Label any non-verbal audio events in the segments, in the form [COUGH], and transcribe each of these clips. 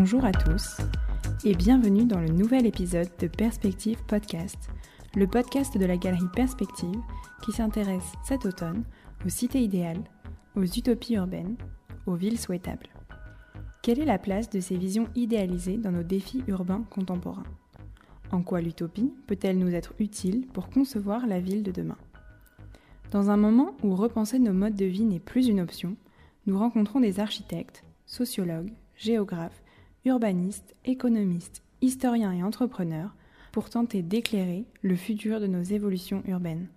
Bonjour à tous et bienvenue dans le nouvel épisode de Perspective Podcast, le podcast de la galerie Perspective qui s'intéresse cet automne aux cités idéales, aux utopies urbaines, aux villes souhaitables. Quelle est la place de ces visions idéalisées dans nos défis urbains contemporains? En quoi l'utopie peut-elle nous être utile pour concevoir la ville de demain? Dans un moment où repenser nos modes de vie n'est plus une option, nous rencontrons des architectes, sociologues, géographes, urbanistes, économistes, historiens et entrepreneurs pour tenter d'éclairer le futur de nos évolutions urbaines.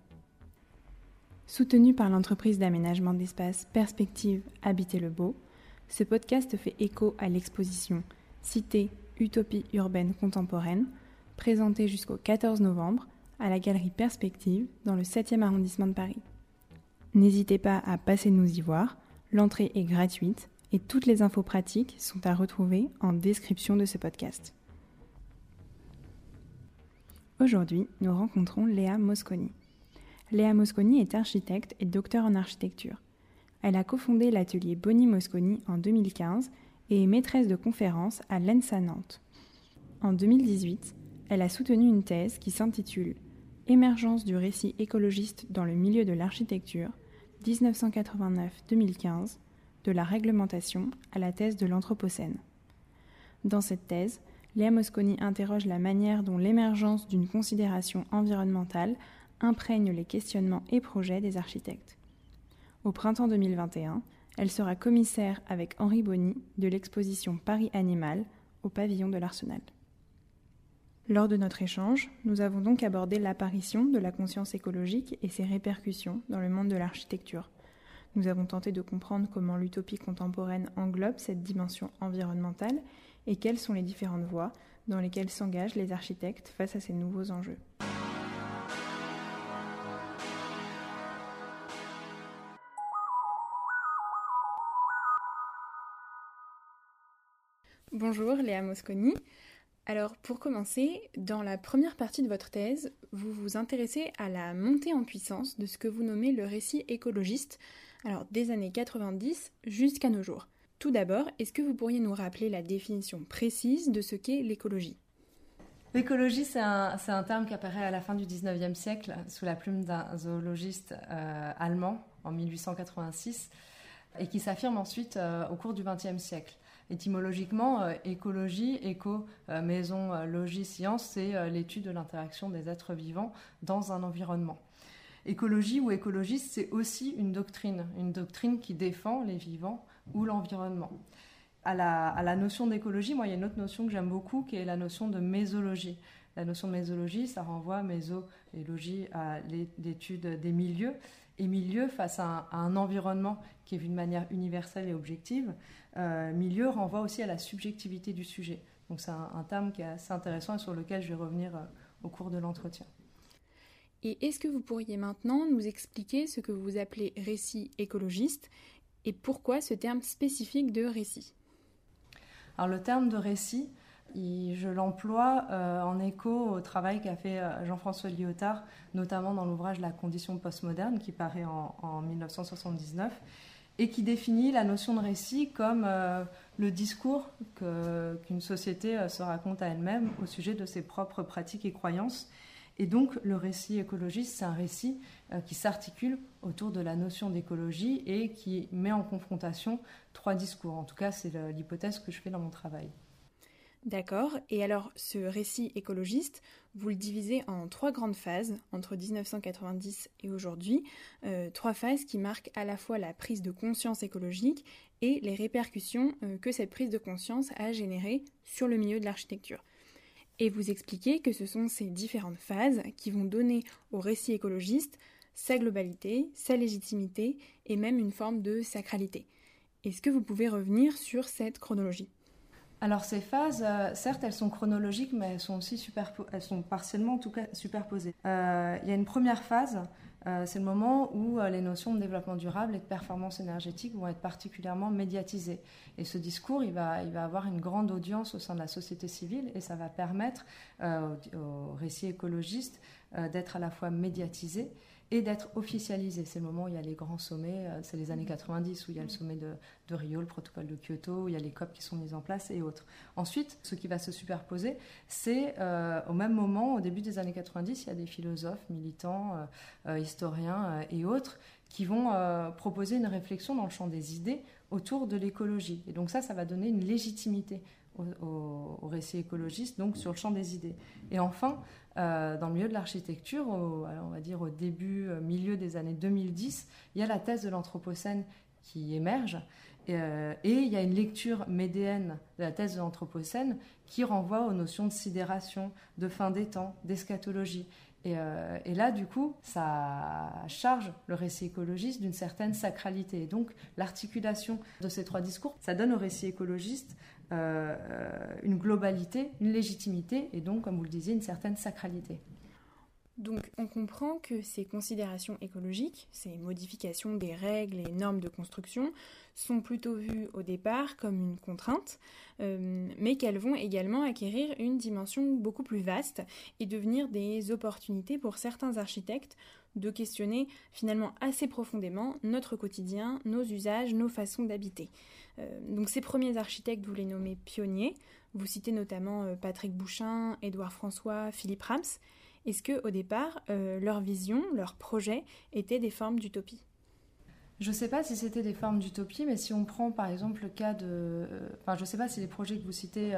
Soutenu par l'entreprise d'aménagement d'espace Perspective Habiter le Beau, ce podcast fait écho à l'exposition Cité, Utopie urbaine contemporaine, présentée jusqu'au 14 novembre à la galerie Perspective dans le 7e arrondissement de Paris. N'hésitez pas à passer nous y voir, l'entrée est gratuite et toutes les infos pratiques sont à retrouver en description de ce podcast. Aujourd'hui, nous rencontrons Léa Mosconi. Léa Mosconi est architecte et docteur en architecture. Elle a cofondé l'atelier Bonnie Mosconi en 2015 et est maîtresse de conférences à l'ENSA Nantes. En 2018, elle a soutenu une thèse qui s'intitule Émergence du récit écologiste dans le milieu de l'architecture 1989-2015 de la réglementation à la thèse de l'Anthropocène. Dans cette thèse, Léa Mosconi interroge la manière dont l'émergence d'une considération environnementale imprègne les questionnements et projets des architectes. Au printemps 2021, elle sera commissaire avec Henri Bonny de l'exposition Paris Animal au pavillon de l'Arsenal. Lors de notre échange, nous avons donc abordé l'apparition de la conscience écologique et ses répercussions dans le monde de l'architecture, nous avons tenté de comprendre comment l'utopie contemporaine englobe cette dimension environnementale et quelles sont les différentes voies dans lesquelles s'engagent les architectes face à ces nouveaux enjeux. Bonjour Léa Mosconi. Alors pour commencer, dans la première partie de votre thèse, vous vous intéressez à la montée en puissance de ce que vous nommez le récit écologiste, alors des années 90 jusqu'à nos jours. Tout d'abord, est-ce que vous pourriez nous rappeler la définition précise de ce qu'est l'écologie? L'écologie, c'est un, terme qui apparaît à la fin du 19e siècle sous la plume d'un zoologiste euh, allemand en 1886 et qui s'affirme ensuite euh, au cours du 20e siècle. Étymologiquement, euh, écologie, éco, maison, logis, science, c'est l'étude de l'interaction des êtres vivants dans un environnement. Écologie ou écologiste, c'est aussi une doctrine, une doctrine qui défend les vivants ou l'environnement. À la, notion d'écologie, moi, il y a une autre notion que j'aime beaucoup, qui est la notion de mésologie. La notion de mésologie, ça renvoie méso et à l'étude des milieux. Et milieu face à un, environnement qui est vu de manière universelle et objective, euh, milieu renvoie aussi à la subjectivité du sujet. Donc c'est un, terme qui est assez intéressant et sur lequel je vais revenir euh, au cours de l'entretien. Et est-ce que vous pourriez maintenant nous expliquer ce que vous appelez récit écologiste et pourquoi ce terme spécifique de récit? Alors le terme de récit, je l'emploie euh, en écho au travail qu'a fait euh, Jean-François Lyotard, notamment dans l'ouvrage La condition postmoderne qui paraît en, 1979 et qui définit la notion de récit comme euh, le discours qu'une société se raconte à elle-même au sujet de ses propres pratiques et croyances et donc le récit écologiste, c'est un récit qui s'articule autour de la notion d'écologie et qui met en confrontation trois discours. En tout cas, c'est l'hypothèse que je fais dans mon travail. D'accord. Et alors, ce récit écologiste, vous le divisez en trois grandes phases, entre 1990 et aujourd'hui. Euh, trois phases qui marquent à la fois la prise de conscience écologique et les répercussions euh, que cette prise de conscience a générées sur le milieu de l'architecture et vous expliquer que ce sont ces différentes phases qui vont donner au récit écologiste sa globalité, sa légitimité et même une forme de sacralité. Est-ce que vous pouvez revenir sur cette chronologie? Alors ces phases, euh, certes, elles sont chronologiques, mais elles sont aussi elles sont partiellement en tout cas superposées. Euh, il y a une première phase euh, c'est le moment où les notions de développement durable et de performance énergétique vont être particulièrement médiatisées. Et ce discours, il va, avoir une grande audience au sein de la société civile et ça va permettre euh, aux, récits écologistes d'être à la fois médiatisés et d'être officialisé. C'est le moment où il y a les grands sommets, euh, c'est les années 90 où il y a le sommet de, Rio, le protocole de Kyoto, où il y a les COP qui sont mises en place et autres. Ensuite, ce qui va se superposer, c'est euh, au même moment, au début des années 90, il y a des philosophes, militants, euh, historiens et autres qui vont proposer une réflexion dans le champ des idées autour de l'écologie. Et donc ça, ça va donner une légitimité au, au, récit écologiste, donc sur le champ des idées. Et enfin, euh, dans le milieu de l'architecture, on va dire au début, euh, milieu des années 2010, il y a la thèse de l'Anthropocène qui émerge. Euh, et il y a une lecture médéenne de la thèse de l'Anthropocène qui renvoie aux notions de sidération, de fin des temps, d'eschatologie. Et, et, là, du coup, ça charge le récit écologiste d'une certaine sacralité. Et donc, l'articulation de ces trois discours, ça donne au récit écologiste euh, une globalité, une légitimité et donc, comme vous le disiez, une certaine sacralité. Donc on comprend que ces considérations écologiques, ces modifications des règles et normes de construction, sont plutôt vues au départ comme une contrainte, euh, mais qu'elles vont également acquérir une dimension beaucoup plus vaste et devenir des opportunités pour certains architectes de questionner finalement assez profondément notre quotidien, nos usages, nos façons d'habiter. Euh, donc ces premiers architectes, vous les nommez pionniers. Vous citez notamment euh, Patrick Bouchin, Édouard François, Philippe Rams. Est-ce que au départ, euh, leur vision, leur projet étaient des formes d'utopie? Je ne sais pas si c'était des formes d'utopie, mais si on prend par exemple le cas de... Enfin, je ne sais pas si les projets que vous citez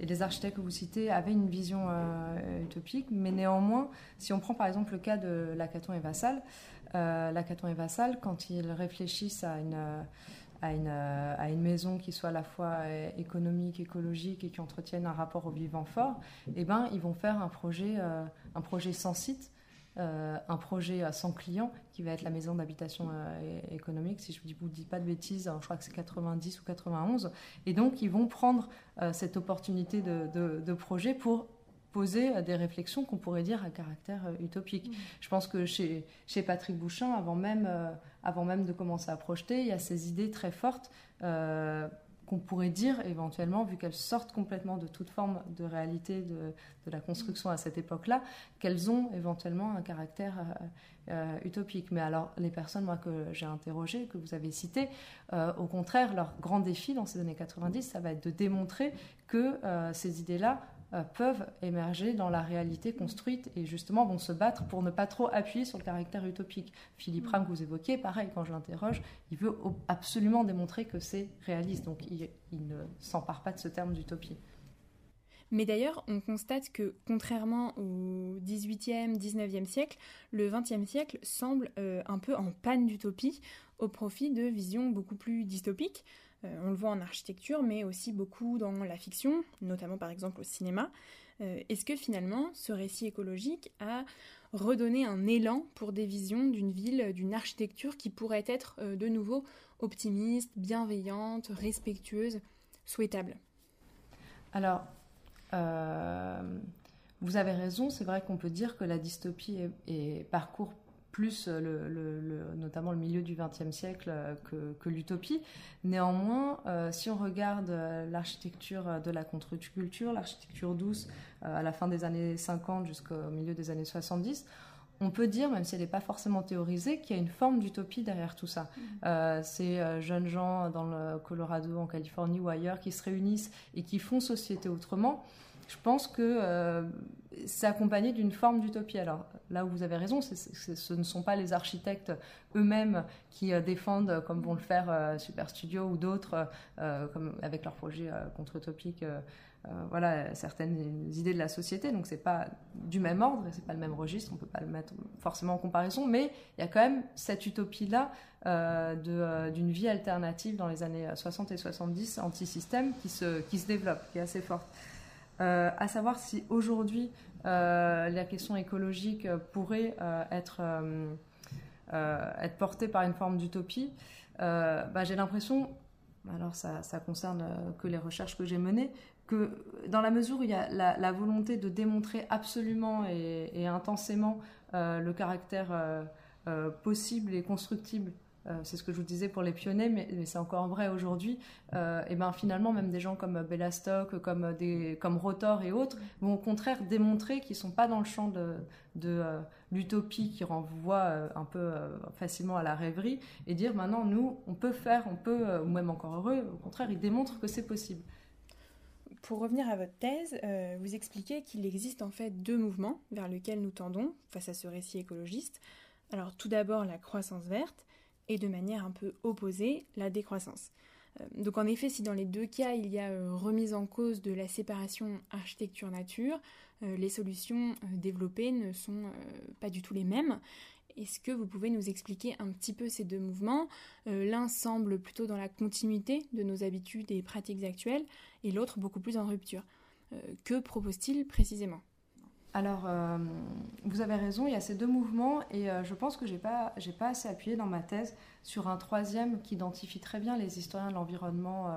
et les architectes que vous citez avaient une vision utopique, mais néanmoins, si on prend par exemple le cas de Lacaton et Vassal, Lacaton et Vassal, quand ils réfléchissent à une à une, euh, à une, maison qui soit à la fois euh, économique, écologique et qui entretienne un rapport au vivant fort, eh ben, ils vont faire un projet, euh, un projet sans site, un projet sans client qui va être la maison d'habitation économique, si je ne vous dis pas de bêtises, je crois que c'est 90 ou 91. Et donc, ils vont prendre cette opportunité de, de, de projet pour poser des réflexions qu'on pourrait dire à caractère utopique. Mmh. Je pense que chez, chez Patrick Bouchin, avant même avant même de commencer à projeter, il y a ces idées très fortes euh, qu'on pourrait dire éventuellement, vu qu'elles sortent complètement de toute forme de réalité de, la construction à cette époque-là, qu'elles ont éventuellement un caractère euh, euh, utopique. Mais alors, les personnes moi, que j'ai interrogées, que vous avez citées, au contraire, leur grand défi dans ces années 90, ça va être de démontrer que ces idées-là euh, peuvent émerger dans la réalité construite et justement vont se battre pour ne pas trop appuyer sur le caractère utopique. Philippe Ram, que vous évoquiez, pareil, quand je l'interroge, il veut absolument démontrer que c'est réaliste, donc il, ne s'empare pas de ce terme d'utopie. Mais d'ailleurs, on constate que, contrairement au XVIIIe, XIXe siècle, le XXe siècle semble euh, un peu en panne d'utopie au profit de visions beaucoup plus dystopiques. Euh, on le voit en architecture, mais aussi beaucoup dans la fiction, notamment par exemple au cinéma. Euh, est-ce que finalement, ce récit écologique a redonné un élan pour des visions d'une ville, d'une architecture qui pourrait être euh, de nouveau optimiste, bienveillante, respectueuse, souhaitable? Alors, vous avez raison, c'est vrai qu'on peut dire que la dystopie est, est plus euh, le, notamment le milieu du XXe siècle euh, que, l'utopie. Néanmoins, euh, si on regarde l'architecture de la contre-culture, l'architecture douce à la fin des années 50 jusqu'au milieu des années 70, on peut dire, même si elle n'est pas forcément théorisée, qu'il y a une forme d'utopie derrière tout ça. Mmh. ces jeunes gens dans le Colorado, en Californie ou ailleurs qui se réunissent et qui font société autrement, je pense que c'est accompagné d'une forme d'utopie. Alors là où vous avez raison, ce ne sont pas les architectes eux-mêmes qui euh, défendent, comme vont le faire euh, Super Studio ou d'autres, euh, avec leurs projets contre-utopiques, voilà, certaines idées de la société. Donc c'est pas du même ordre, c'est pas le même registre, on peut pas le mettre forcément en comparaison, mais il y a quand même cette utopie-là d'une vie alternative dans les années 60 et 70 anti-système qui se, qui se développe, qui est assez forte. À savoir si aujourd'hui euh, la question écologique pourrait euh, être, euh, être portée par une forme d'utopie, bah, j'ai l'impression, alors ça, ça concerne que les recherches que j'ai menées, que dans la mesure où il y a la, volonté de démontrer absolument et, intensément le caractère possible et constructible c'est ce que je vous disais pour les pionniers, mais, c'est encore vrai aujourd'hui, et ben finalement même des gens comme Bellastock, comme, des, comme Rotor et autres vont au contraire démontrer qu'ils ne sont pas dans le champ de, de l'utopie qui renvoie un peu facilement à la rêverie, et dire maintenant nous, on peut faire, on peut, ou même encore heureux, au contraire, ils démontrent que c'est possible. Pour revenir à votre thèse, euh, vous expliquez qu'il existe en fait deux mouvements vers lesquels nous tendons face à ce récit écologiste. Alors tout d'abord la croissance verte et de manière un peu opposée la décroissance. Euh, donc en effet, si dans les deux cas il y a euh, remise en cause de la séparation architecture-nature, les solutions développées ne sont pas du tout les mêmes. Est-ce que vous pouvez nous expliquer un petit peu ces deux mouvements? Euh, L'un semble plutôt dans la continuité de nos habitudes et pratiques actuelles, et l'autre beaucoup plus en rupture. Euh, que propose-t-il précisément? Alors, euh, vous avez raison, il y a ces deux mouvements et je pense que je n'ai pas, pas assez appuyé dans ma thèse sur un troisième qui identifie très bien les historiens de l'environnement,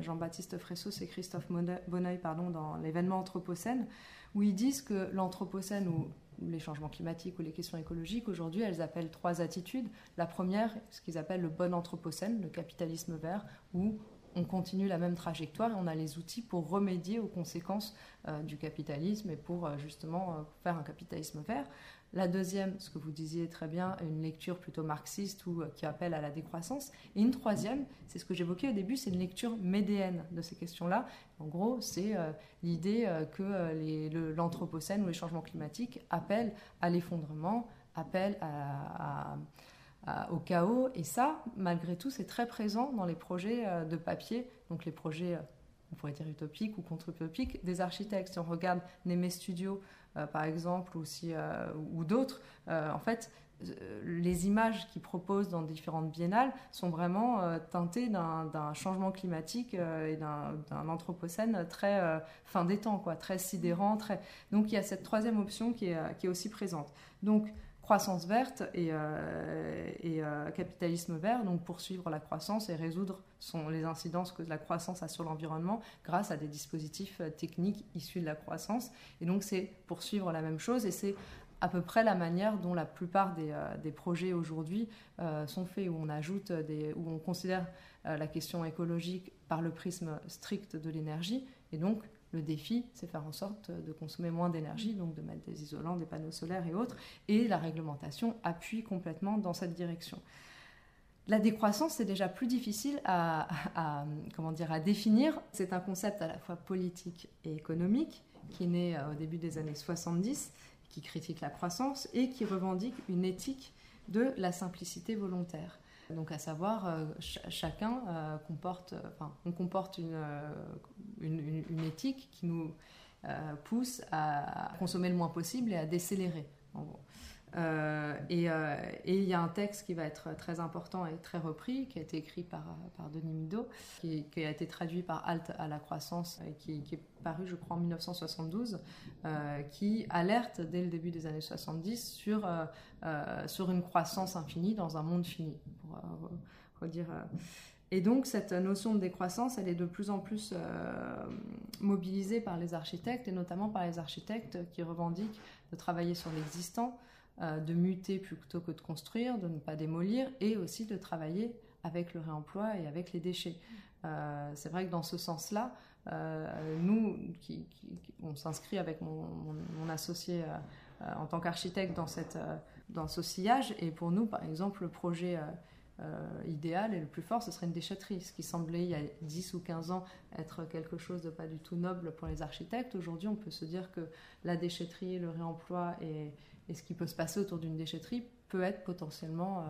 Jean-Baptiste Fressos et Christophe Bonneuil pardon, dans l'événement Anthropocène, où ils disent que l'Anthropocène, ou les changements climatiques ou les questions écologiques, aujourd'hui, elles appellent trois attitudes. La première, ce qu'ils appellent le bon anthropocène, le capitalisme vert, où on continue la même trajectoire et on a les outils pour remédier aux conséquences euh, du capitalisme et pour euh, justement euh, faire un capitalisme vert. La deuxième, ce que vous disiez très bien, une lecture plutôt marxiste ou qui appelle à la décroissance. Et une troisième, c'est ce que j'évoquais au début, c'est une lecture médéenne de ces questions-là. En gros, c'est l'idée que l'anthropocène ou les changements climatiques appellent à l'effondrement, appellent au chaos. Et ça, malgré tout, c'est très présent dans les projets de papier, donc les projets on pourrait dire utopiques ou contre-utopiques, des architectes. Si on regarde Némé Studio, euh, par exemple, ou, euh, ou d'autres, euh, en fait, les images qu'ils proposent dans différentes biennales sont vraiment teintées d'un changement climatique et d'un anthropocène très fin des temps, quoi, très sidérant. Très... Donc il y a cette troisième option qui est, qui est aussi présente. Donc croissance verte et, euh, euh, capitalisme vert, donc poursuivre la croissance et résoudre les incidences que la croissance a sur l'environnement grâce à des dispositifs euh, techniques issus de la croissance. Et donc c'est poursuivre la même chose et c'est à peu près la manière dont la plupart des, projets aujourd'hui sont faits, où on ajoute, des, où on considère la question écologique par le prisme strict de l'énergie, et donc le défi, c'est faire en sorte de consommer moins d'énergie, donc de mettre des isolants, des panneaux solaires et autres. Et la réglementation appuie complètement dans cette direction. La décroissance, c'est déjà plus difficile à, à définir. C'est un concept à la fois politique et économique qui naît euh, au début des années 70, qui critique la croissance et qui revendique une éthique de la simplicité volontaire. Donc à savoir, euh, chacun euh, comporte, enfin, on comporte une, une, éthique qui nous euh, pousse à consommer le moins possible et à décélérer. Euh, euh, et il y a un texte qui va être très important et très repris, qui a été écrit par, par Denis Mido, qui, a été traduit par Halte à la croissance, qui, est paru, je crois, en 1972, qui alerte dès le début des années 70 sur, sur une croissance infinie dans un monde fini, pour redire. Et donc cette notion de décroissance, elle est de plus en plus euh, mobilisée par les architectes, et notamment par les architectes qui revendiquent de travailler sur l'existant, euh, de muter plutôt que de construire, de ne pas démolir, et aussi de travailler avec le réemploi et avec les déchets. Euh, c'est vrai que dans ce sens-là, nous, on s'inscrit avec mon, associé en tant qu'architecte dans, dans ce sillage, et pour nous, par exemple, le projet euh, idéal et le plus fort, ce serait une déchetterie. Ce qui semblait il y a 10 ou 15 ans être quelque chose de pas du tout noble pour les architectes. Aujourd'hui, on peut se dire que la déchetterie, le réemploi et, ce qui peut se passer autour d'une déchetterie peut être potentiellement euh,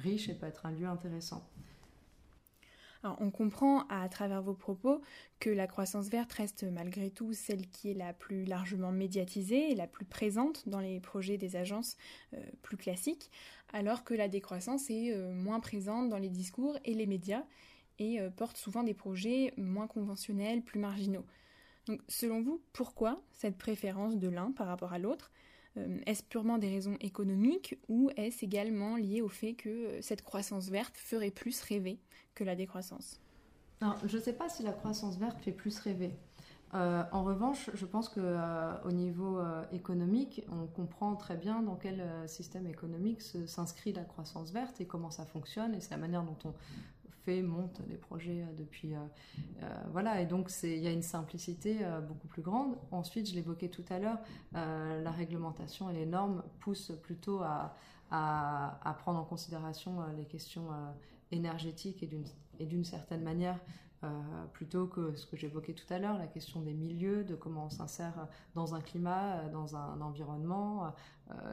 riche et peut être un lieu intéressant. On comprend à travers vos propos que la croissance verte reste malgré tout celle qui est la plus largement médiatisée et la plus présente dans les projets des agences euh, plus classiques, alors que la décroissance est euh, moins présente dans les discours et les médias et euh, porte souvent des projets moins conventionnels, plus marginaux. Donc, selon vous, pourquoi cette préférence de l'un par rapport à l'autre? Est-ce purement des raisons économiques ou est-ce également lié au fait que cette croissance verte ferait plus rêver que la décroissance? Je ne sais pas si la croissance verte fait plus rêver. en revanche, je pense que au niveau économique, on comprend très bien dans quel système économique s'inscrit la croissance verte et comment ça fonctionne. Et c'est la manière dont on monte des projets euh, depuis. Euh, euh, voilà, et donc il y a une simplicité beaucoup plus grande. Ensuite, je l'évoquais tout à l'heure, la réglementation et les normes poussent plutôt à, à, prendre en considération les questions énergétiques et d'une certaine manière plutôt que ce que j'évoquais tout à l'heure, la question des milieux, de comment on s'insère dans un climat, dans un environnement,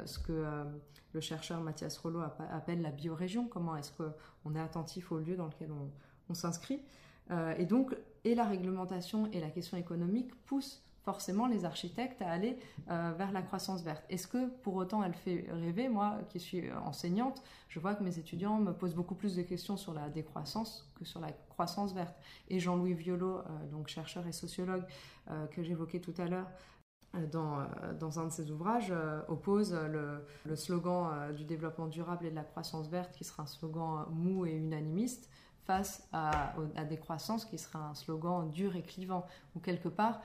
ce que le chercheur Mathias Rollo appelle la biorégion, comment est-ce qu'on est attentif au lieu dans lequel on, s'inscrit. Euh, et donc, et la réglementation et la question économique poussent forcément les architectes à aller euh, vers la croissance verte. Est-ce que pour autant elle fait rêver? Moi, qui suis enseignante, je vois que mes étudiants me posent beaucoup plus de questions sur la décroissance que sur la croissance verte. Et Jean-Louis Violo, euh, donc chercheur et sociologue que j'évoquais tout à l'heure, dans, euh, dans, un de ses ouvrages, euh, oppose le, slogan euh, du développement durable et de la croissance verte, qui sera un slogan mou et unanimiste, face à, à des croissances qui sera un slogan dur et clivant, ou quelque part,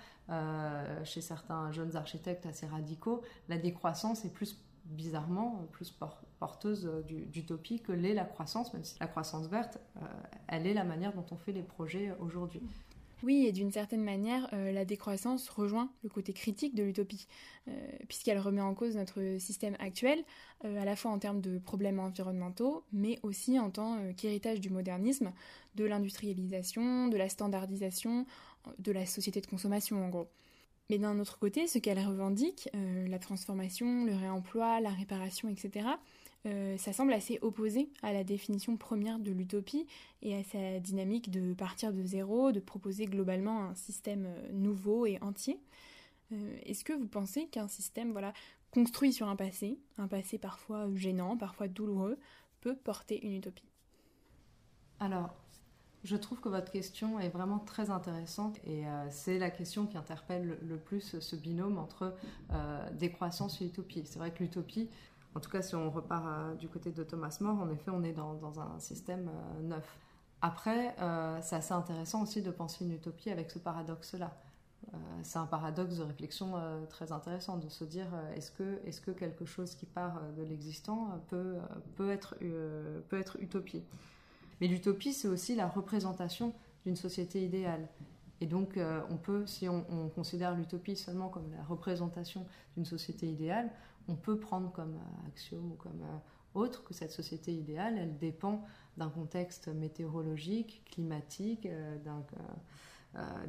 chez certains jeunes architectes assez radicaux, la décroissance est plus bizarrement plus porteuse d'utopie que l'est la croissance, même si la croissance verte, elle est la manière dont on fait les projets aujourd'hui. Oui, et d'une certaine manière, euh, la décroissance rejoint le côté critique de l'utopie, euh, puisqu'elle remet en cause notre système actuel, euh, à la fois en termes de problèmes environnementaux, mais aussi en tant qu'héritage du modernisme, de l'industrialisation, de la standardisation, de la société de consommation en gros. Mais d'un autre côté, ce qu'elle revendique, la transformation, le réemploi, la réparation, etc., euh, ça semble assez opposé à la définition première de l'utopie et à sa dynamique de partir de zéro, de proposer globalement un système euh, nouveau et entier. Euh, est-ce que vous pensez qu'un système voilà, construit sur un passé, un passé parfois gênant, parfois douloureux, peut porter une utopie? Alors, je trouve que votre question est vraiment très intéressante et c'est la question qui interpelle le, plus ce binôme entre décroissance et utopie. C'est vrai que l'utopie, en tout cas, si on repart euh, du côté de Thomas More, en effet, on est dans, un système euh, neuf. Après, euh, c'est assez intéressant aussi de penser une utopie avec ce paradoxe-là. c'est un paradoxe de réflexion très intéressant de se dire est-ce que, est que quelque chose qui part de l'existant peut, peut, être, peut être utopie? Mais l'utopie, c'est aussi la représentation d'une société idéale. Et donc, on peut, si on, on considère l'utopie seulement comme la représentation d'une société idéale, on peut prendre comme euh, axiome ou comme euh, autre que cette société idéale, elle dépend d'un contexte météorologique, climatique, euh,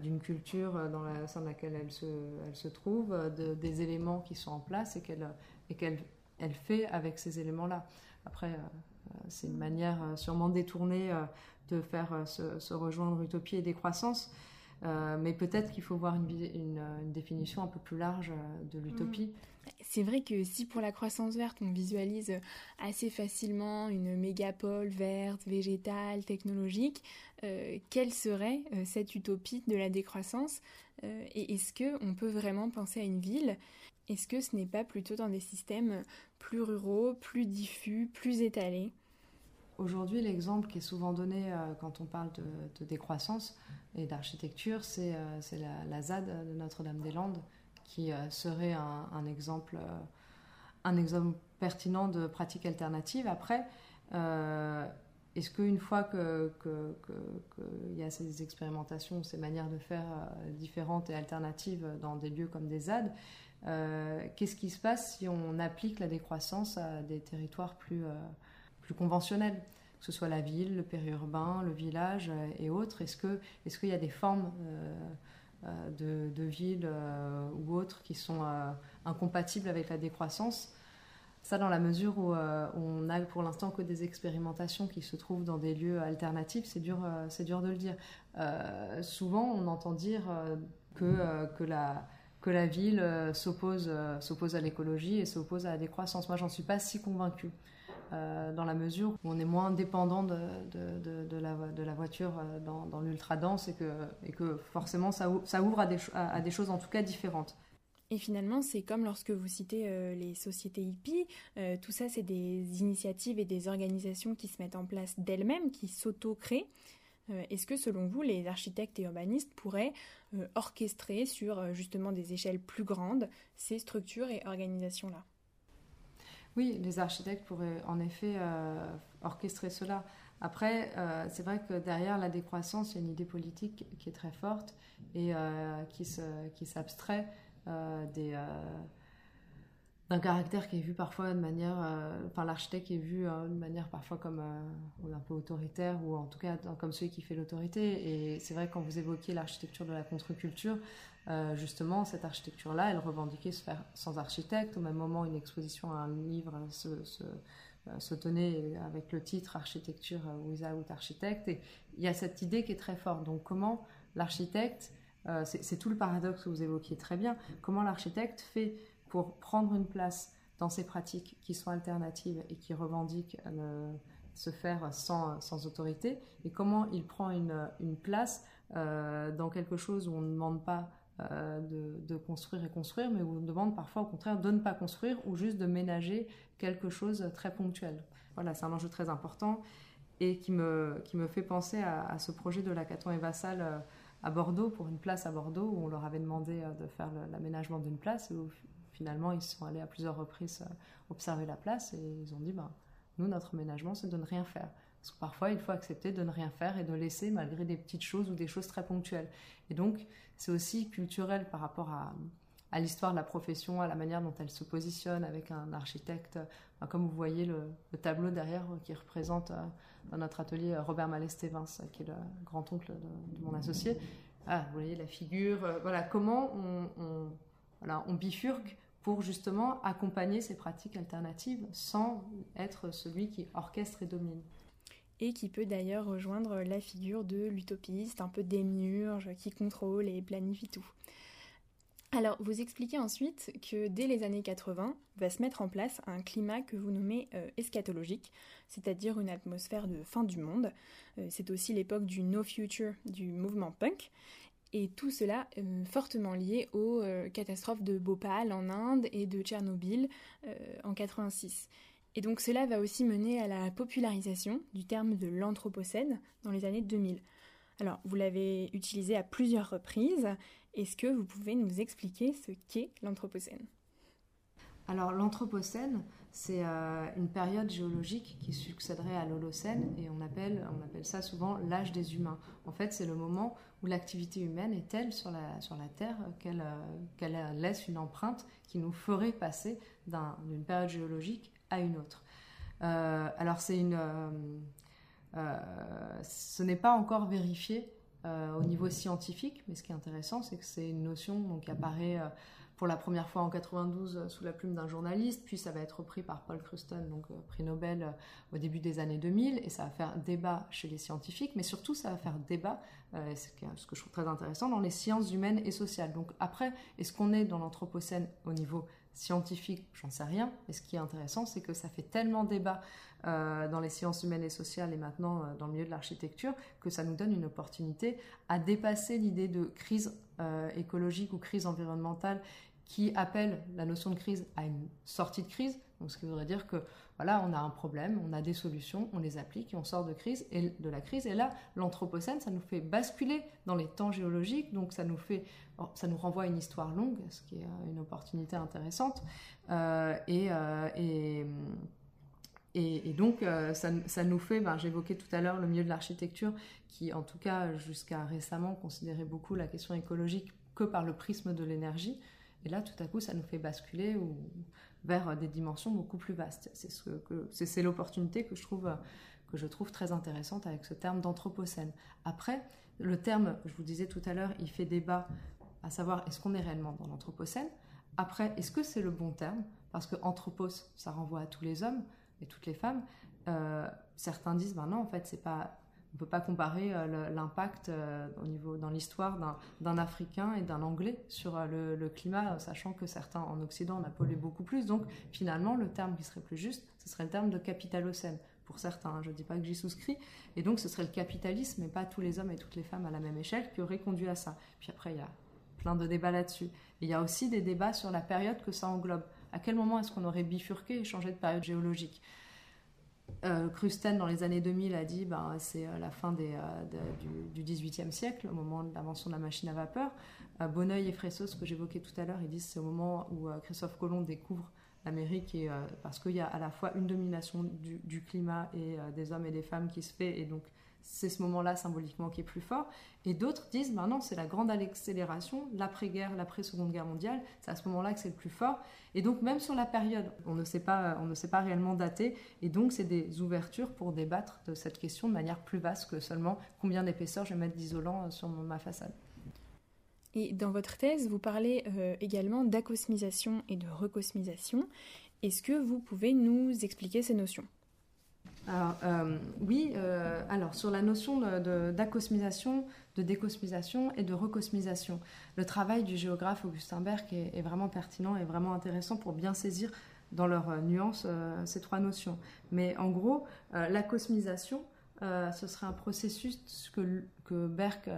d'une culture dans la sein laquelle elle se, trouve, des éléments qui sont en place et qu'elle fait avec ces éléments-là. Après, c'est une manière sûrement détournée de faire se, rejoindre utopie et décroissance. mais peut-être qu'il faut voir une, définition un peu plus large de l'utopie. Mmh. C'est vrai que si pour la croissance verte, on visualise assez facilement une mégapole verte, végétale, technologique, euh, quelle serait euh, cette utopie de la décroissance euh, Et est-ce qu'on peut vraiment penser à une ville? Est-ce que ce n'est pas plutôt dans des systèmes plus ruraux, plus diffus, plus étalés? Aujourd'hui, l'exemple qui est souvent donné quand on parle de, décroissance et d'architecture, c'est la, la, ZAD de Notre-Dame-des-Landes, qui euh, serait un, exemple, euh, pertinent de pratique alternative. Après, euh, est-ce qu'une fois qu'il y a ces expérimentations, ces manières de faire différentes et alternatives dans des lieux comme des ZAD, qu'est-ce qui se passe si on applique la décroissance à des territoires plus, plus que ce soit la ville, le périurbain, le village et autres Est-ce qu'il est y a des formes euh, de, villes euh, ou autres qui sont euh, incompatibles avec la décroissance? Ça, dans la mesure où, on n'a pour l'instant que des expérimentations qui se trouvent dans des lieux alternatifs, c'est dur, c'est dur de le dire. souvent, on entend dire que, que, la, que la ville s'oppose, s'oppose à l'écologie et s'oppose à la décroissance. Moi, j'en suis pas si convaincue. Euh, dans la mesure où on est moins dépendant de, la, voiture euh, dans, l'ultra-dense et que, forcément ça, ouvre à des, à, des, choses en tout cas différentes. Et finalement, c'est comme lorsque vous citez euh, les sociétés hippies, tout ça, c'est des initiatives et des organisations qui se mettent en place d'elles-mêmes, qui s'auto-créent. Est-ce que selon vous, les architectes et urbanistes pourraient orchestrer sur justement des échelles plus grandes ces structures et organisations-là? Oui, les architectes pourraient en effet orchestrer cela. Après, euh, c'est vrai que derrière la décroissance, il y a une idée politique qui est très forte et euh, qui s'abstrait euh, d'un caractère qui est vu parfois de manière, enfin l'architecte est vu de manière parfois comme un peu autoritaire ou en tout cas comme celui qui fait l'autorité. Et c'est vrai quand vous évoquiez l'architecture de la contre-culture, justement cette architecture-là, elle revendiquait se faire sans architecte. Au même moment, une exposition à un livre se euh, se tenait avec le titre Architecture without architecte. Et il y a cette idée qui est très forte. Donc comment l'architecte, euh, c'est tout le paradoxe que vous évoquiez très bien, comment l'architecte fait pour prendre une place dans ces pratiques qui sont alternatives et qui revendiquent se faire sans, autorité, et comment il prend une, place euh, dans quelque chose où on ne demande pas euh, de, construire et construire, mais où on demande parfois au contraire de ne pas construire ou juste de ménager quelque chose très ponctuel. Voilà, c'est un enjeu très important et qui me, qui me fait penser à, ce projet de la Caton et Vassal euh, à Bordeaux, pour une place à Bordeaux, où on leur avait demandé euh, de faire l'aménagement d'une place, et où finalement ils sont allés à plusieurs reprises observer la place, et ils ont dit, ben, nous, notre aménagement, c'est de ne rien faire. Parce que parfois, il faut accepter de ne rien faire et de laisser malgré des petites choses ou des choses très ponctuelles. Et donc, c'est aussi culturel par rapport à, l'histoire de la profession, à la manière dont elle se positionne avec un architecte. comme vous voyez le, tableau derrière qui représente euh, dans notre atelier euh, Robert Malestévins, qui est le grand-oncle de, mon associé. Ah, vous voyez la figure. Euh, voilà comment on bifurque pour justement accompagner ces pratiques alternatives sans être celui qui orchestre et domine et qui peut d'ailleurs rejoindre la figure de l'utopiste, un peu démiurge, qui contrôle et planifie tout. Alors, vous expliquez ensuite que dès les années 80 va se mettre en place un climat que vous nommez euh, eschatologique, c'est-à-dire une atmosphère de fin du monde. Euh, c'est aussi l'époque du no future du mouvement punk. Et tout cela euh, fortement lié aux catastrophes de Bhopal en Inde et de Tchernobyl en 86. Et donc cela va aussi mener à la popularisation du terme de l'Anthropocène dans les années 2000. Alors, vous l'avez utilisé à plusieurs reprises. Est-ce que vous pouvez nous expliquer ce qu'est l'Anthropocène? Alors l'Anthropocène, c'est euh, une période géologique qui succéderait à l'Holocène et on appelle, on appelle ça souvent l'âge des humains. En fait, c'est le moment où l'activité humaine est telle sur la, sur la Terre qu'elle euh, laisse une empreinte qui nous ferait passer d'une période géologique une autre. Euh, alors c'est une, ce n'est pas encore vérifié au niveau scientifique, mais ce qui est intéressant, c'est que c'est une notion donc, qui apparaît pour la première fois en 92 euh, sous la plume d'un journaliste, puis ça va être repris par Paul Kruston, donc euh, prix Nobel euh, au début des années 2000, et ça va faire débat chez les scientifiques, mais surtout ça va faire débat, ce que je trouve très intéressant, dans les sciences humaines et sociales. Donc après, est-ce qu'on est dans l'Anthropocène au niveau scientifique, j'en sais rien. Mais ce qui est intéressant, c'est que ça fait tellement débat dans les sciences humaines et sociales et maintenant dans le milieu de l'architecture que ça nous donne une opportunité à dépasser l'idée de crise écologique ou crise environnementale qui appelle la notion de crise à une sortie de crise. Donc, ce qui voudrait dire que voilà, on a un problème, on a des solutions, on les applique et on sort de crise et de la crise. Et là, l'anthropocène, ça nous fait basculer dans les temps géologiques. Donc, ça nous fait, ça nous renvoie à une histoire longue, ce qui est euh, une opportunité intéressante. Euh, et, euh, et et, donc, ça, ça, nous fait, ben, j'évoquais tout à l'heure le milieu de l'architecture, qui en tout cas jusqu'à récemment considérait beaucoup la question écologique que par le prisme de l'énergie. Et là, tout à coup, ça nous fait basculer ou, vers des dimensions beaucoup plus vastes. C'est ce que, l'opportunité que je trouve que je trouve très intéressante avec ce terme d'anthropocène. Après, le terme, je vous disais tout à l'heure, il fait débat à savoir est-ce qu'on est réellement dans l'anthropocène. Après, est-ce que c'est le bon terme? Parce que anthropos, ça renvoie à tous les hommes et toutes les femmes. Euh, certains disent ben non, en fait, c'est pas on ne peut pas comparer euh, l'impact euh, au niveau dans l'histoire d'un Africain et d'un Anglais sur euh, le, climat, sachant que certains en Occident en a pollué beaucoup plus. Donc finalement, le terme qui serait plus juste, ce serait le terme de capitalocène pour certains. Hein. je ne dis pas que j'y souscris. Et donc ce serait le capitalisme, et pas tous les hommes et toutes les femmes à la même échelle, qui auraient conduit à ça. Puis après, il y a plein de débats là-dessus. Il y a aussi des débats sur la période que ça englobe. À quel moment est-ce qu'on aurait bifurqué et changé de période géologique? Euh, Krusten, dans les années 2000, a dit ben, c'est la fin des, du, XVIIIe siècle, au moment de l'invention de la machine à vapeur. Bonneuil et Fressos, que j'évoquais tout à l'heure, ils disent c'est au moment où Christophe Colomb découvre l'Amérique, parce qu'il y a à la fois une domination du, du climat et des hommes et des femmes qui se fait, et donc c'est ce moment-là symboliquement qui est plus fort. Et d'autres disent, maintenant c'est la grande accélération, l'après-guerre, l'après-seconde guerre mondiale, c'est à ce moment-là que c'est le plus fort. Et donc même sur la période, on ne sait pas, on ne sait pas réellement dater. Et donc c'est des ouvertures pour débattre de cette question de manière plus vaste que seulement combien d'épaisseur je vais mettre d'isolant sur ma façade. Et dans votre thèse, vous parlez euh, également d'acosmisation et de recosmisation. Est-ce que vous pouvez nous expliquer ces notions? Alors, euh, oui, euh, alors sur la notion d'acosmisation, de, décosmisation et de recosmisation, le travail du géographe Augustin Berg est, vraiment pertinent et vraiment intéressant pour bien saisir dans leurs euh, nuances ces trois notions. Mais en gros, la cosmisation, ce serait un processus que, Berg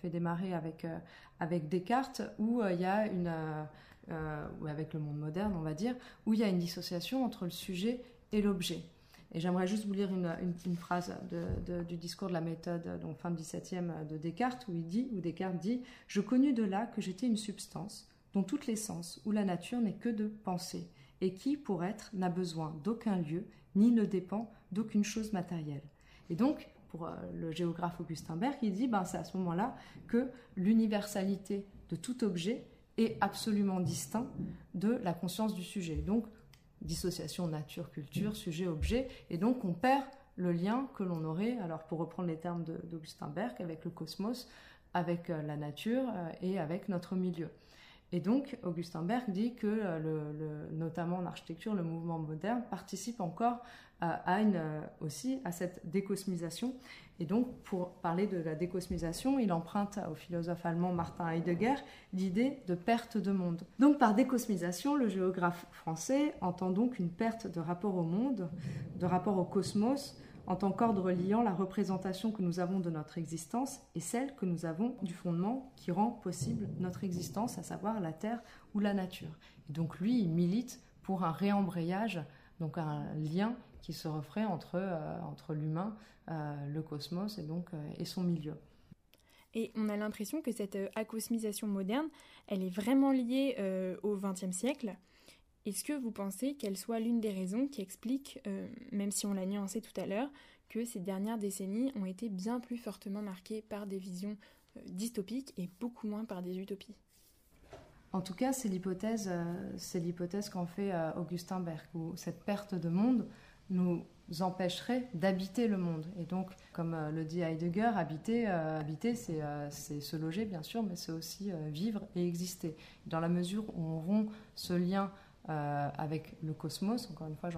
fait démarrer avec, Descartes, où il y a avec le monde moderne, on va dire, où il y a une dissociation entre le sujet et l'objet. Et j'aimerais juste vous lire une, phrase du discours de la méthode, fin 17e de Descartes, où il dit, où Descartes dit Je connus de là que j'étais une substance dont toutes les sens, où la nature n'est que de pensée, et qui, pour être, n'a besoin d'aucun lieu, ni ne dépend d'aucune chose matérielle. Et donc, pour euh, le géographe Augustin Berg, il dit ben, c'est à ce moment-là que l'universalité de tout objet est absolument distinct de la conscience du sujet. Donc, dissociation nature-culture, sujet-objet, et donc on perd le lien que l'on aurait, alors pour reprendre les termes d'Augustin Berg, avec le cosmos, avec euh, la nature euh, et avec notre milieu. Et donc, Augustin Berg dit que, euh, notamment en architecture, le mouvement moderne participe encore une, aussi à cette décosmisation. Et donc, pour parler de la décosmisation, il emprunte au philosophe allemand Martin Heidegger l'idée de perte de monde. Donc, par décosmisation, le géographe français entend donc une perte de rapport au monde, de rapport au cosmos, en tant qu'ordre liant la représentation que nous avons de notre existence et celle que nous avons du fondement qui rend possible notre existence, à savoir la Terre ou la nature. Et donc lui, il milite pour un réembrayage, donc un lien qui se referait entre, euh, entre l'humain, euh, le cosmos et, donc, euh, et son milieu. Et on a l'impression que cette acosmisation moderne, elle est vraiment liée au XXe siècle. Est-ce que vous pensez qu'elle soit l'une des raisons qui explique, même si on l'a nuancé tout à l'heure, que ces dernières décennies ont été bien plus fortement marquées par des visions dystopiques et beaucoup moins par des utopies? En tout cas, c'est l'hypothèse, c'est l'hypothèse qu'en fait Augustin Berg, où cette perte de monde nous empêcherait d'habiter le monde. Et donc, comme euh, le dit Heidegger, habiter, euh, habiter euh, c'est se loger, bien sûr, mais c'est aussi vivre et exister. Dans la mesure où on rompt ce lien avec le cosmos, encore une fois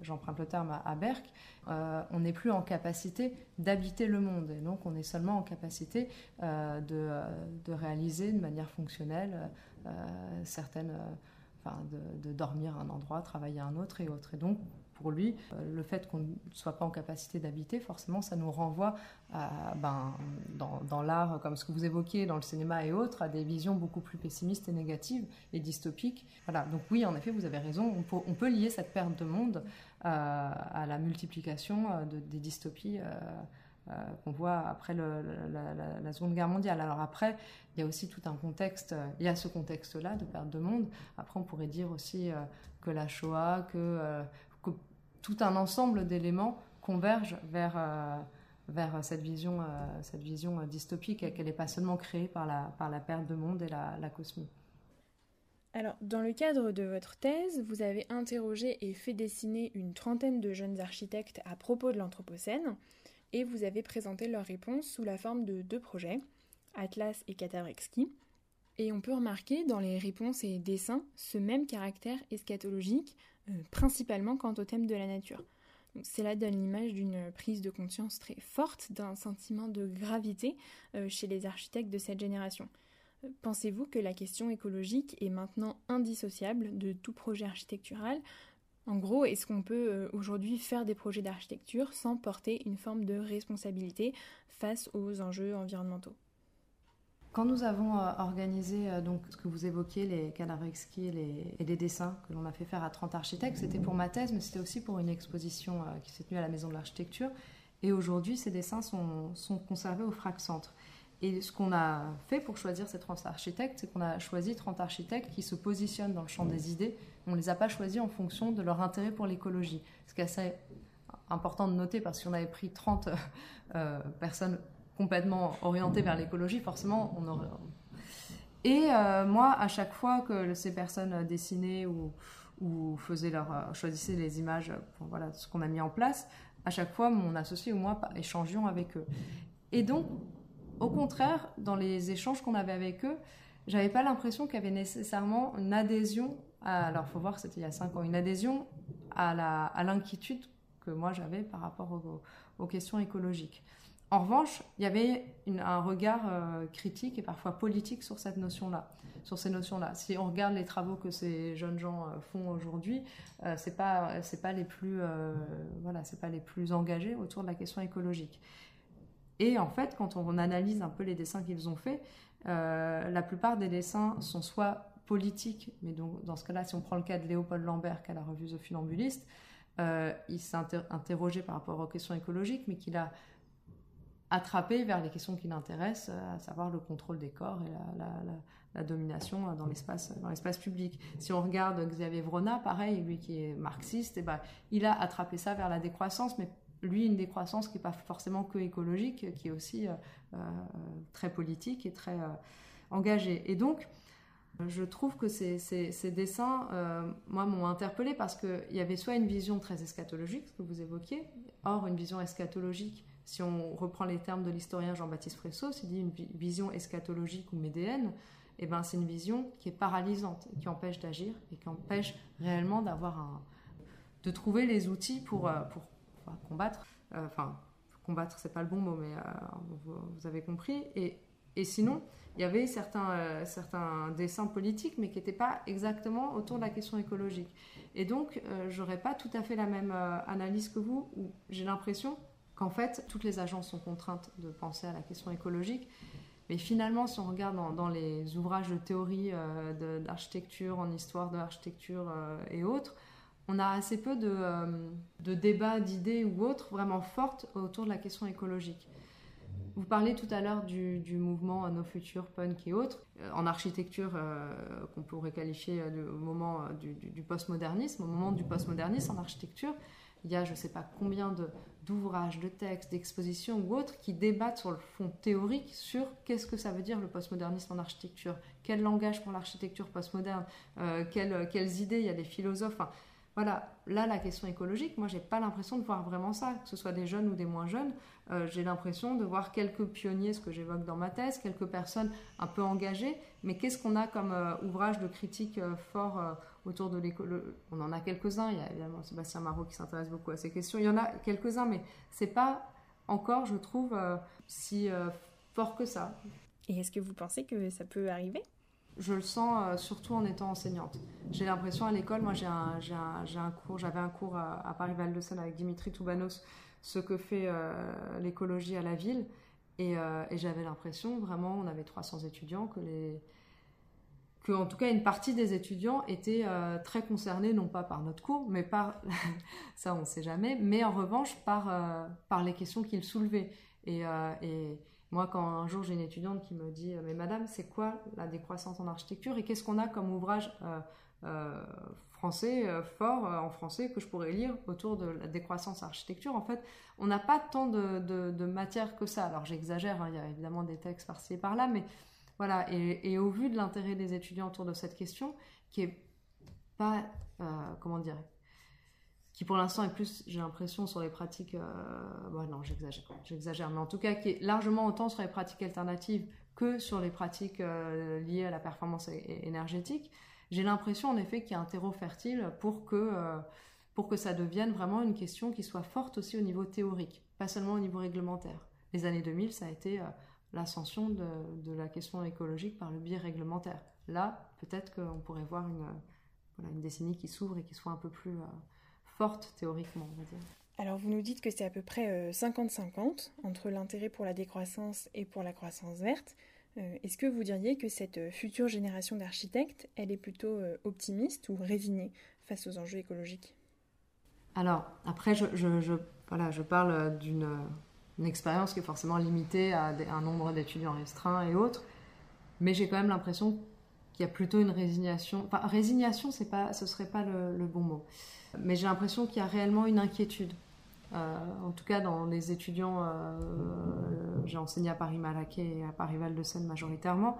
j'emprunte le, terme à, Berck, on n'est plus en capacité d'habiter le monde. Et donc on est seulement en capacité de, de, réaliser de manière fonctionnelle certaines... Enfin, de, dormir à un endroit, travailler à un autre et autre. Et donc, pour lui, euh, le fait qu'on ne soit pas en capacité d'habiter, forcément, ça nous renvoie ben, dans, l'art, comme ce que vous évoquiez, dans le cinéma et autres, à des visions beaucoup plus pessimistes et négatives et dystopiques. Voilà. Donc oui, en effet, vous avez raison. On peut, lier cette perte de monde euh, à la multiplication euh, des dystopies. qu'on voit après la, Seconde Guerre mondiale. Alors après, il y a aussi tout un contexte, il y a ce contexte-là de perte de monde. Après, on pourrait dire aussi que la Shoah, que tout un ensemble d'éléments convergent vers, euh, vers cette vision, euh, cette vision dystopique qu'elle n'est pas seulement créée par la, par la perte de monde et la, la cosmie. Alors, dans le cadre de votre thèse, vous avez interrogé et fait dessiner une trentaine de jeunes architectes à propos de l'Anthropocène, et vous avez présenté leurs réponses sous la forme de deux projets, Atlas et Katavrexki. Et on peut remarquer dans les réponses et dessins ce même caractère eschatologique, principalement quant au thème de la nature. cela donne l'image d'une prise de conscience très forte, d'un sentiment de gravité euh, chez les architectes de cette génération. Euh, pensez-vous que la question écologique est maintenant indissociable de tout projet architectural? En gros, est-ce qu'on peut aujourd'hui faire des projets d'architecture sans porter une forme de responsabilité face aux enjeux environnementaux? Quand nous avons organisé donc ce que vous évoquiez, les cadavres exquis et les, dessins que l'on a fait faire à 30 architectes, c'était pour ma thèse, mais c'était aussi pour une exposition qui s'est tenue à la Maison de l'Architecture. Et aujourd'hui, ces dessins sont, conservés au FRAC Centre. Et ce qu'on a fait pour choisir ces 30 architectes, c'est qu'on a choisi 30 architectes qui se positionnent dans le champ des idées. On ne les a pas choisis en fonction de leur intérêt pour l'écologie. Ce qui est assez important de noter parce qu'on avait pris 30 euh, personnes complètement orientées vers l'écologie, forcément, on aurait. Et euh, moi, à chaque fois que ces personnes dessinaient ou, faisaient leur, euh, choisissaient les images voilà, ce qu'on a mis en place, à chaque fois, mon associé ou moi échangions avec eux. Et donc, au contraire, dans les échanges qu'on avait avec eux, j'avais pas l'impression qu'il y avait nécessairement une adhésion, à, alors faut voir, c'était il y a cinq ans, une adhésion à l'inquiétude que moi j'avais par rapport aux, questions écologiques. En revanche, il y avait un regard euh, critique et parfois politique sur cette notion-là, sur ces notions-là. Si on regarde les travaux que ces jeunes gens euh, font aujourd'hui, euh, c'est pas c'est pas les plus voilà c'est pas les plus engagés autour de la question écologique. Et en fait, quand on analyse un peu les dessins qu'ils ont faits, euh, la plupart des dessins sont soit politiques, mais donc dans ce cas-là, si on prend le cas de Léopold Lambert, qui a la revue The Funambuliste, euh, il s'est interrogé par rapport aux questions écologiques, mais qu'il a attrapé vers les questions qui l'intéressent, à savoir le contrôle des corps et la, domination dans l'espace, dans l'espace public. Si on regarde Xavier Vrona, pareil, lui qui est marxiste, eh ben, il a attrapé ça vers la décroissance, mais lui, une décroissance qui n'est pas forcément que écologique, qui est aussi euh, euh, très politique et très euh, engagée. Et donc, je trouve que ces, dessins, moi, m'ont interpellé parce qu'il y avait soit une vision très eschatologique, ce que vous évoquiez, or une vision eschatologique, si on reprend les termes de l'historien Jean-Baptiste Fresso, il dit une vision eschatologique ou médéenne, eh ben, c'est une vision qui est paralysante, qui empêche d'agir et qui empêche réellement d'avoir de trouver les outils pour, pour combattre. Euh, enfin, combattre, c'est pas le bon mot, mais euh, vous, avez compris. Et, et sinon, il y avait certains, euh, certains dessins politiques, mais qui n'étaient pas exactement autour de la question écologique. Et donc, j'aurais pas tout à fait la même analyse que vous, où j'ai l'impression qu'en fait, toutes les agences sont contraintes de penser à la question écologique. Mais finalement, si on regarde dans, les ouvrages de théorie d'architecture, en histoire de l'architecture et autres, on a assez peu de, euh, débats, d'idées ou autres vraiment fortes autour de la question écologique. Vous parlez tout à l'heure du, mouvement No Future, Punk et autres. Euh, en architecture, euh, qu'on pourrait qualifier au moment du, postmodernisme, au moment du postmodernisme en architecture, il y a je ne sais pas combien d'ouvrages, de, textes, d'expositions ou autres qui débattent sur le fond théorique sur qu'est-ce que ça veut dire le postmodernisme en architecture, quel langage pour l'architecture postmoderne, quelles, quelles, idées, il y a des philosophes. Voilà, là, la question écologique, moi, j'ai pas l'impression de voir vraiment ça, que ce soit des jeunes ou des moins jeunes. Euh, j'ai l'impression de voir quelques pionniers, ce que j'évoque dans ma thèse, quelques personnes un peu engagées, mais qu'est-ce qu'on a comme euh, ouvrage de critique euh, fort autour de l'écologie On en a quelques-uns, il y a évidemment Sébastien Marot qui s'intéresse beaucoup à ces questions, il y en a quelques-uns, mais c'est pas encore, je trouve, si fort que ça. Et est-ce que vous pensez que ça peut arriver? Je le sens euh, surtout en étant enseignante. J'ai l'impression à l'école, moi j'ai un, un, cours, j'avais un cours à, Paris-Val-de-Seine avec Dimitri Toubanos, ce que fait euh, l'écologie à la ville. Euh, et, j'avais l'impression, vraiment, on avait 300 étudiants, que les que en tout cas une partie des étudiants étaient très concernés, non pas par notre cours, mais par, [LAUGHS] ça on ne sait jamais, mais en revanche par, par les questions qu'ils soulevaient. Et, et moi, quand un jour j'ai une étudiante qui me dit Mais madame, c'est quoi la décroissance en architecture et qu'est-ce qu'on a comme ouvrage euh, euh, français euh, fort en français que je pourrais lire autour de la décroissance architecture? En fait, on n'a pas tant de, matière que ça. Alors j'exagère, hein, il y a évidemment des textes par-ci et par-là, mais voilà. Et, au vu de l'intérêt des étudiants autour de cette question, qui est pas, comment dire, qui pour l'instant est plus, j'ai l'impression, sur les pratiques. Euh, non, j'exagère, j'exagère, mais en tout cas qui est largement autant sur les pratiques alternatives que sur les pratiques euh, liées à la performance énergétique. J'ai l'impression en effet qu'il y a un terreau fertile pour que, euh, pour que ça devienne vraiment une question qui soit forte aussi au niveau théorique, pas seulement au niveau réglementaire. Les années 2000, ça a été l'ascension de, de, la question écologique par le biais réglementaire. Là, peut-être qu'on pourrait voir une, voilà, une décennie qui s'ouvre et qui soit un peu plus forte théoriquement, on va dire. Alors vous nous dites que c'est à peu près 50-50 euh, entre l'intérêt pour la décroissance et pour la croissance verte. Est-ce que vous diriez que cette future génération d'architectes, elle est plutôt optimiste ou résignée face aux enjeux écologiques? Alors, après, je, voilà, je parle d'une expérience qui est forcément limitée à un nombre d'étudiants restreints et autres, mais j'ai quand même l'impression qu'il y a plutôt une résignation. Enfin, résignation, c'est pas, ce serait pas le, bon mot. Mais j'ai l'impression qu'il y a réellement une inquiétude. Euh, en tout cas, dans les étudiants, euh, j'ai enseigné à Paris-Malaquais et à Paris-Val-de-Seine majoritairement.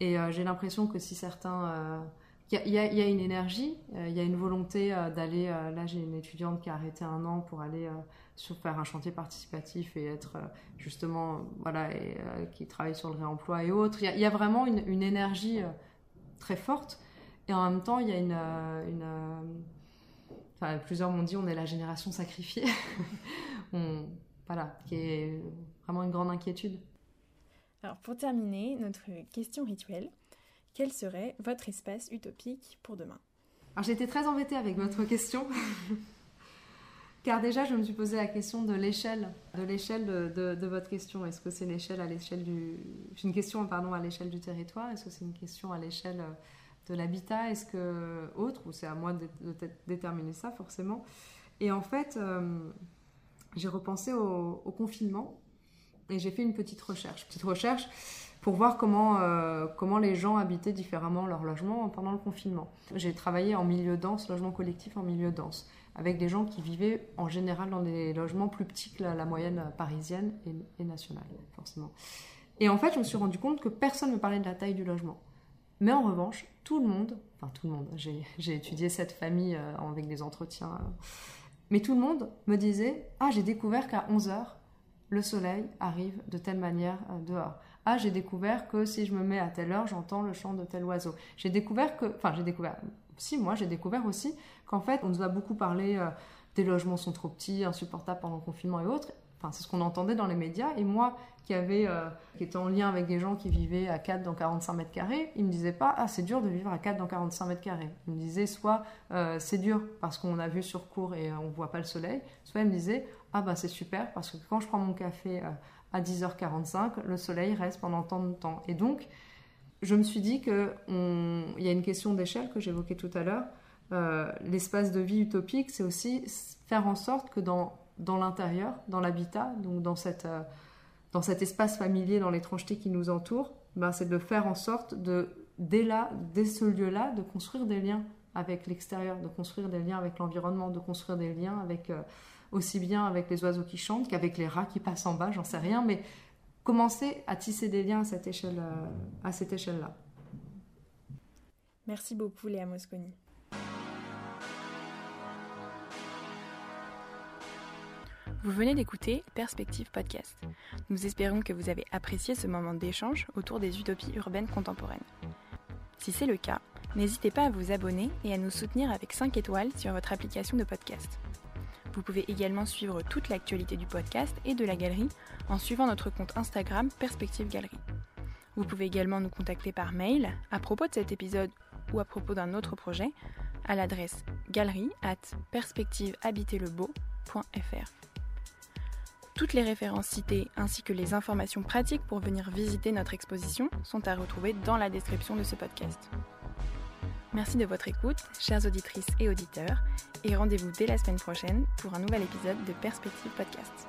Et euh, j'ai l'impression que si certains. Il y, a une énergie, il y a une volonté d'aller. là, j'ai une étudiante qui a arrêté un an pour aller faire un chantier participatif et être justement. Voilà, qui travaille sur le réemploi et autres. Il y, a, vraiment une, énergie très forte. Et en même temps, il y a une. Euh, euh, enfin, plusieurs m'ont dit on est la génération sacrifiée. [LAUGHS] voilà, qui est vraiment une grande inquiétude. Alors, pour terminer, notre question rituelle quel serait votre espace utopique pour demain Alors, été très embêtée avec votre question. [LAUGHS] Car déjà, je me suis posé la question de l'échelle, de l'échelle de, votre question. Est-ce que c'est l'échelle à l'échelle du, une question à l'échelle du territoire? Est-ce que c'est une question à l'échelle de l'habitat? Est-ce que autre? Ou c'est à moi de, déterminer ça forcément Et en fait, euh, j'ai repensé au, confinement et j'ai fait une petite recherche, petite recherche pour voir comment, euh, comment les gens habitaient différemment leur logement pendant le confinement. J'ai travaillé en milieu dense, logement collectif en milieu dense avec des gens qui vivaient en général dans des logements plus petits que la, moyenne parisienne et, nationale, forcément. Et en fait, je me suis rendu compte que personne ne me parlait de la taille du logement. Mais en revanche, tout le monde, enfin tout le monde, j'ai étudié cette famille euh, avec des entretiens, euh, mais tout le monde me disait Ah, j'ai découvert qu'à 11h, le soleil arrive de telle manière dehors. Ah, j'ai découvert que si je me mets à telle heure, j'entends le chant de tel oiseau. J'ai découvert que, enfin, j'ai découvert, si, moi, j'ai découvert aussi qu'en fait, on nous a beaucoup parlé euh, des logements sont trop petits, insupportables pendant le confinement et autres. Enfin, c'est ce qu'on entendait dans les médias. Et moi, qui, avait, euh, qui était en lien avec des gens qui vivaient à 4 dans 45 mètres carrés, ils me disaient pas Ah, c'est dur de vivre à 4 dans 45 mètres carrés. Ils me disaient soit euh, c'est dur parce qu'on a vu sur cours et on voit pas le soleil, soit ils me disaient Ah, bah c'est super parce que quand je prends mon café à 10h45, le soleil reste pendant tant de temps. Et donc, je me suis dit qu'il y a une question d'échelle que j'évoquais tout à l'heure. Euh, l'espace de vie utopique, c'est aussi faire en sorte que dans, dans l'intérieur, dans l'habitat, donc dans, cette, euh, dans cet espace familier, dans l'étrangeté qui nous entoure, ben c'est de faire en sorte de, dès là, dès ce lieu-là, de construire des liens avec l'extérieur, de construire des liens avec l'environnement, de construire des liens avec euh, aussi bien avec les oiseaux qui chantent qu'avec les rats qui passent en bas, j'en sais rien, mais commencer à tisser des liens à cette échelle, euh, à cette échelle-là? Merci beaucoup Léa Mosconi. Vous venez d'écouter Perspective Podcast. Nous espérons que vous avez apprécié ce moment d'échange autour des utopies urbaines contemporaines. Si c'est le cas, n'hésitez pas à vous abonner et à nous soutenir avec 5 étoiles sur votre application de podcast. Vous pouvez également suivre toute l'actualité du podcast et de la galerie en suivant notre compte Instagram Perspective Galerie. Vous pouvez également nous contacter par mail à propos de cet épisode ou à propos d'un autre projet à l'adresse galerie at perspectivehabiterlebeau.fr. Toutes les références citées ainsi que les informations pratiques pour venir visiter notre exposition sont à retrouver dans la description de ce podcast. Merci de votre écoute, chères auditrices et auditeurs, et rendez-vous dès la semaine prochaine pour un nouvel épisode de Perspective Podcast.